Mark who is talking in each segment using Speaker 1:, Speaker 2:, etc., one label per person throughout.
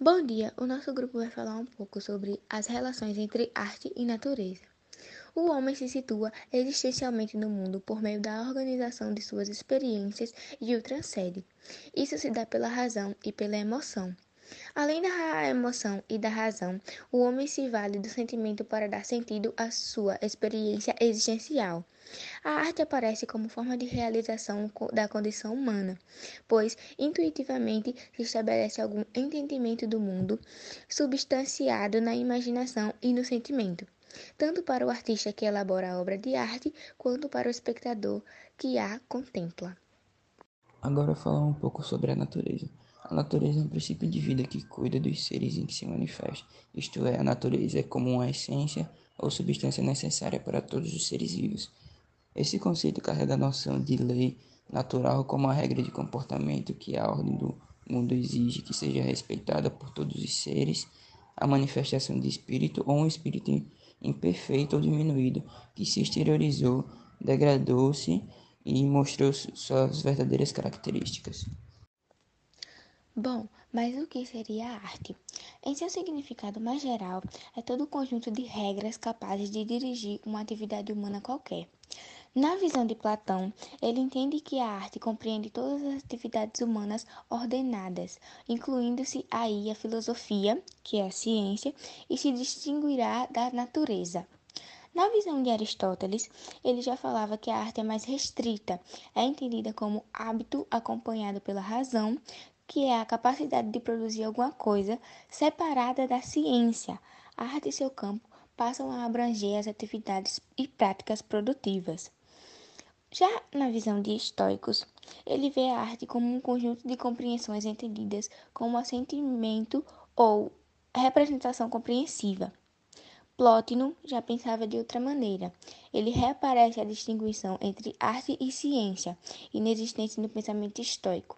Speaker 1: Bom dia! O nosso grupo vai falar um pouco sobre as relações entre arte e natureza. O homem se situa existencialmente no mundo por meio da organização de suas experiências e o transcende. Isso se dá pela razão e pela emoção. Além da emoção e da razão, o homem se vale do sentimento para dar sentido à sua experiência existencial. A arte aparece como forma de realização da condição humana, pois intuitivamente se estabelece algum entendimento do mundo, substanciado na imaginação e no sentimento, tanto para o artista que elabora a obra de arte, quanto para o espectador que a contempla.
Speaker 2: Agora falar um pouco sobre a natureza. A natureza é um princípio de vida que cuida dos seres em que se manifesta, isto é, a natureza é como uma essência ou substância necessária para todos os seres vivos. Esse conceito carrega a noção de lei natural como a regra de comportamento que a ordem do mundo exige que seja respeitada por todos os seres, a manifestação de espírito ou um espírito imperfeito ou diminuído que se exteriorizou, degradou-se e mostrou suas verdadeiras características.
Speaker 1: Bom, mas o que seria a arte? Em seu significado mais geral, é todo o conjunto de regras capazes de dirigir uma atividade humana qualquer. Na visão de Platão, ele entende que a arte compreende todas as atividades humanas ordenadas, incluindo-se aí a filosofia, que é a ciência, e se distinguirá da natureza. Na visão de Aristóteles, ele já falava que a arte é mais restrita, é entendida como hábito acompanhado pela razão, que é a capacidade de produzir alguma coisa separada da ciência. A arte e seu campo passam a abranger as atividades e práticas produtivas. Já na visão de estoicos, ele vê a arte como um conjunto de compreensões entendidas como assentimento ou representação compreensiva. Plotino já pensava de outra maneira. Ele reaparece a distinção entre arte e ciência, inexistente no pensamento estoico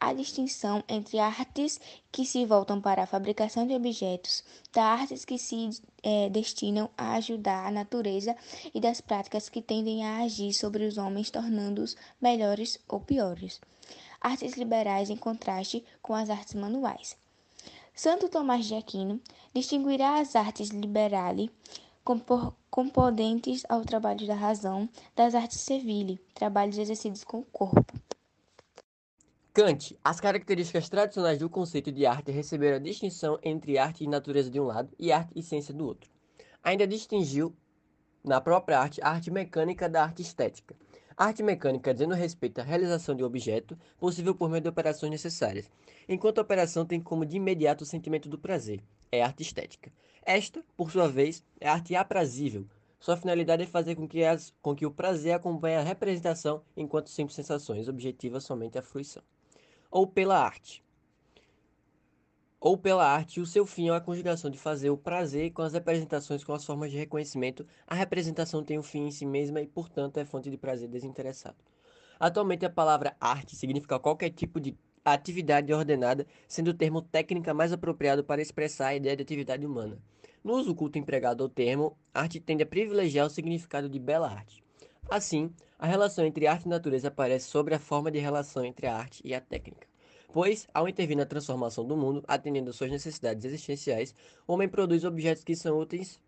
Speaker 1: a distinção entre artes que se voltam para a fabricação de objetos, das artes que se é, destinam a ajudar a natureza e das práticas que tendem a agir sobre os homens, tornando-os melhores ou piores. Artes liberais em contraste com as artes manuais. Santo Tomás de Aquino distinguirá as artes liberali componentes ao trabalho da razão das artes civili, trabalhos exercidos com o corpo.
Speaker 3: Kant, as características tradicionais do conceito de arte receberam a distinção entre arte e natureza de um lado e arte e ciência do outro. Ainda distinguiu, na própria arte, a arte mecânica da arte estética. Arte mecânica dizendo respeito à realização de um objeto, possível por meio de operações necessárias, enquanto a operação tem como de imediato o sentimento do prazer, é arte estética. Esta, por sua vez, é arte aprazível. Sua finalidade é fazer com que, as, com que o prazer acompanhe a representação, enquanto simples sensações objetivas somente a fruição ou pela arte. Ou pela arte, o seu fim é a conjugação de fazer o prazer com as representações com as formas de reconhecimento. A representação tem um fim em si mesma e, portanto, é fonte de prazer desinteressado. Atualmente, a palavra arte significa qualquer tipo de atividade ordenada, sendo o termo técnica mais apropriado para expressar a ideia de atividade humana. No uso culto empregado ao termo, arte tende a privilegiar o significado de bela arte. Assim, a relação entre arte e natureza aparece sobre a forma de relação entre a arte e a técnica. Pois, ao intervir na transformação do mundo, atendendo suas necessidades existenciais, o homem produz objetos que são úteis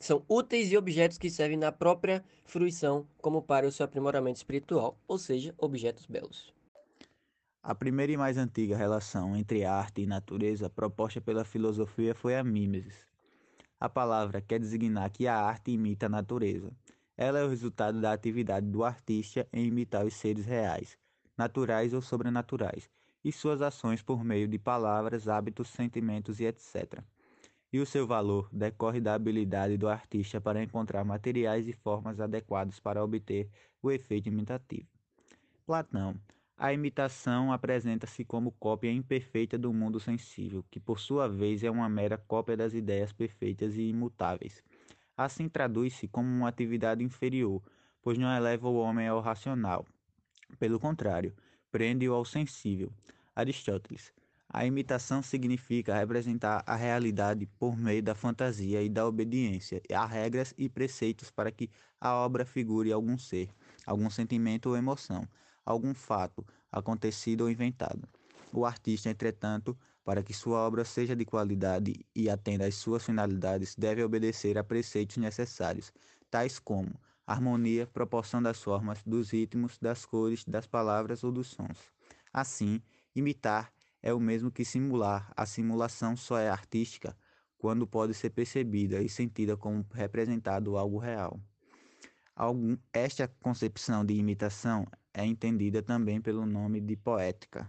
Speaker 3: são úteis e objetos que servem na própria fruição como para o seu aprimoramento espiritual, ou seja, objetos belos.
Speaker 4: A primeira e mais antiga relação entre arte e natureza proposta pela filosofia foi a mimesis. A palavra quer designar que a arte imita a natureza, ela é o resultado da atividade do artista em imitar os seres reais, naturais ou sobrenaturais, e suas ações por meio de palavras, hábitos, sentimentos e etc. E o seu valor decorre da habilidade do artista para encontrar materiais e formas adequados para obter o efeito imitativo. Platão. A imitação apresenta-se como cópia imperfeita do mundo sensível, que por sua vez é uma mera cópia das ideias perfeitas e imutáveis. Assim traduz-se como uma atividade inferior, pois não eleva o homem ao racional. Pelo contrário, prende-o ao sensível. Aristóteles. A imitação significa representar a realidade por meio da fantasia e da obediência a regras e preceitos para que a obra figure algum ser, algum sentimento ou emoção, algum fato acontecido ou inventado. O artista, entretanto, para que sua obra seja de qualidade e atenda às suas finalidades, deve obedecer a preceitos necessários, tais como harmonia, proporção das formas, dos ritmos, das cores, das palavras ou dos sons. Assim, imitar é o mesmo que simular. A simulação só é artística quando pode ser percebida e sentida como representado algo real. esta concepção de imitação é entendida também pelo nome de poética.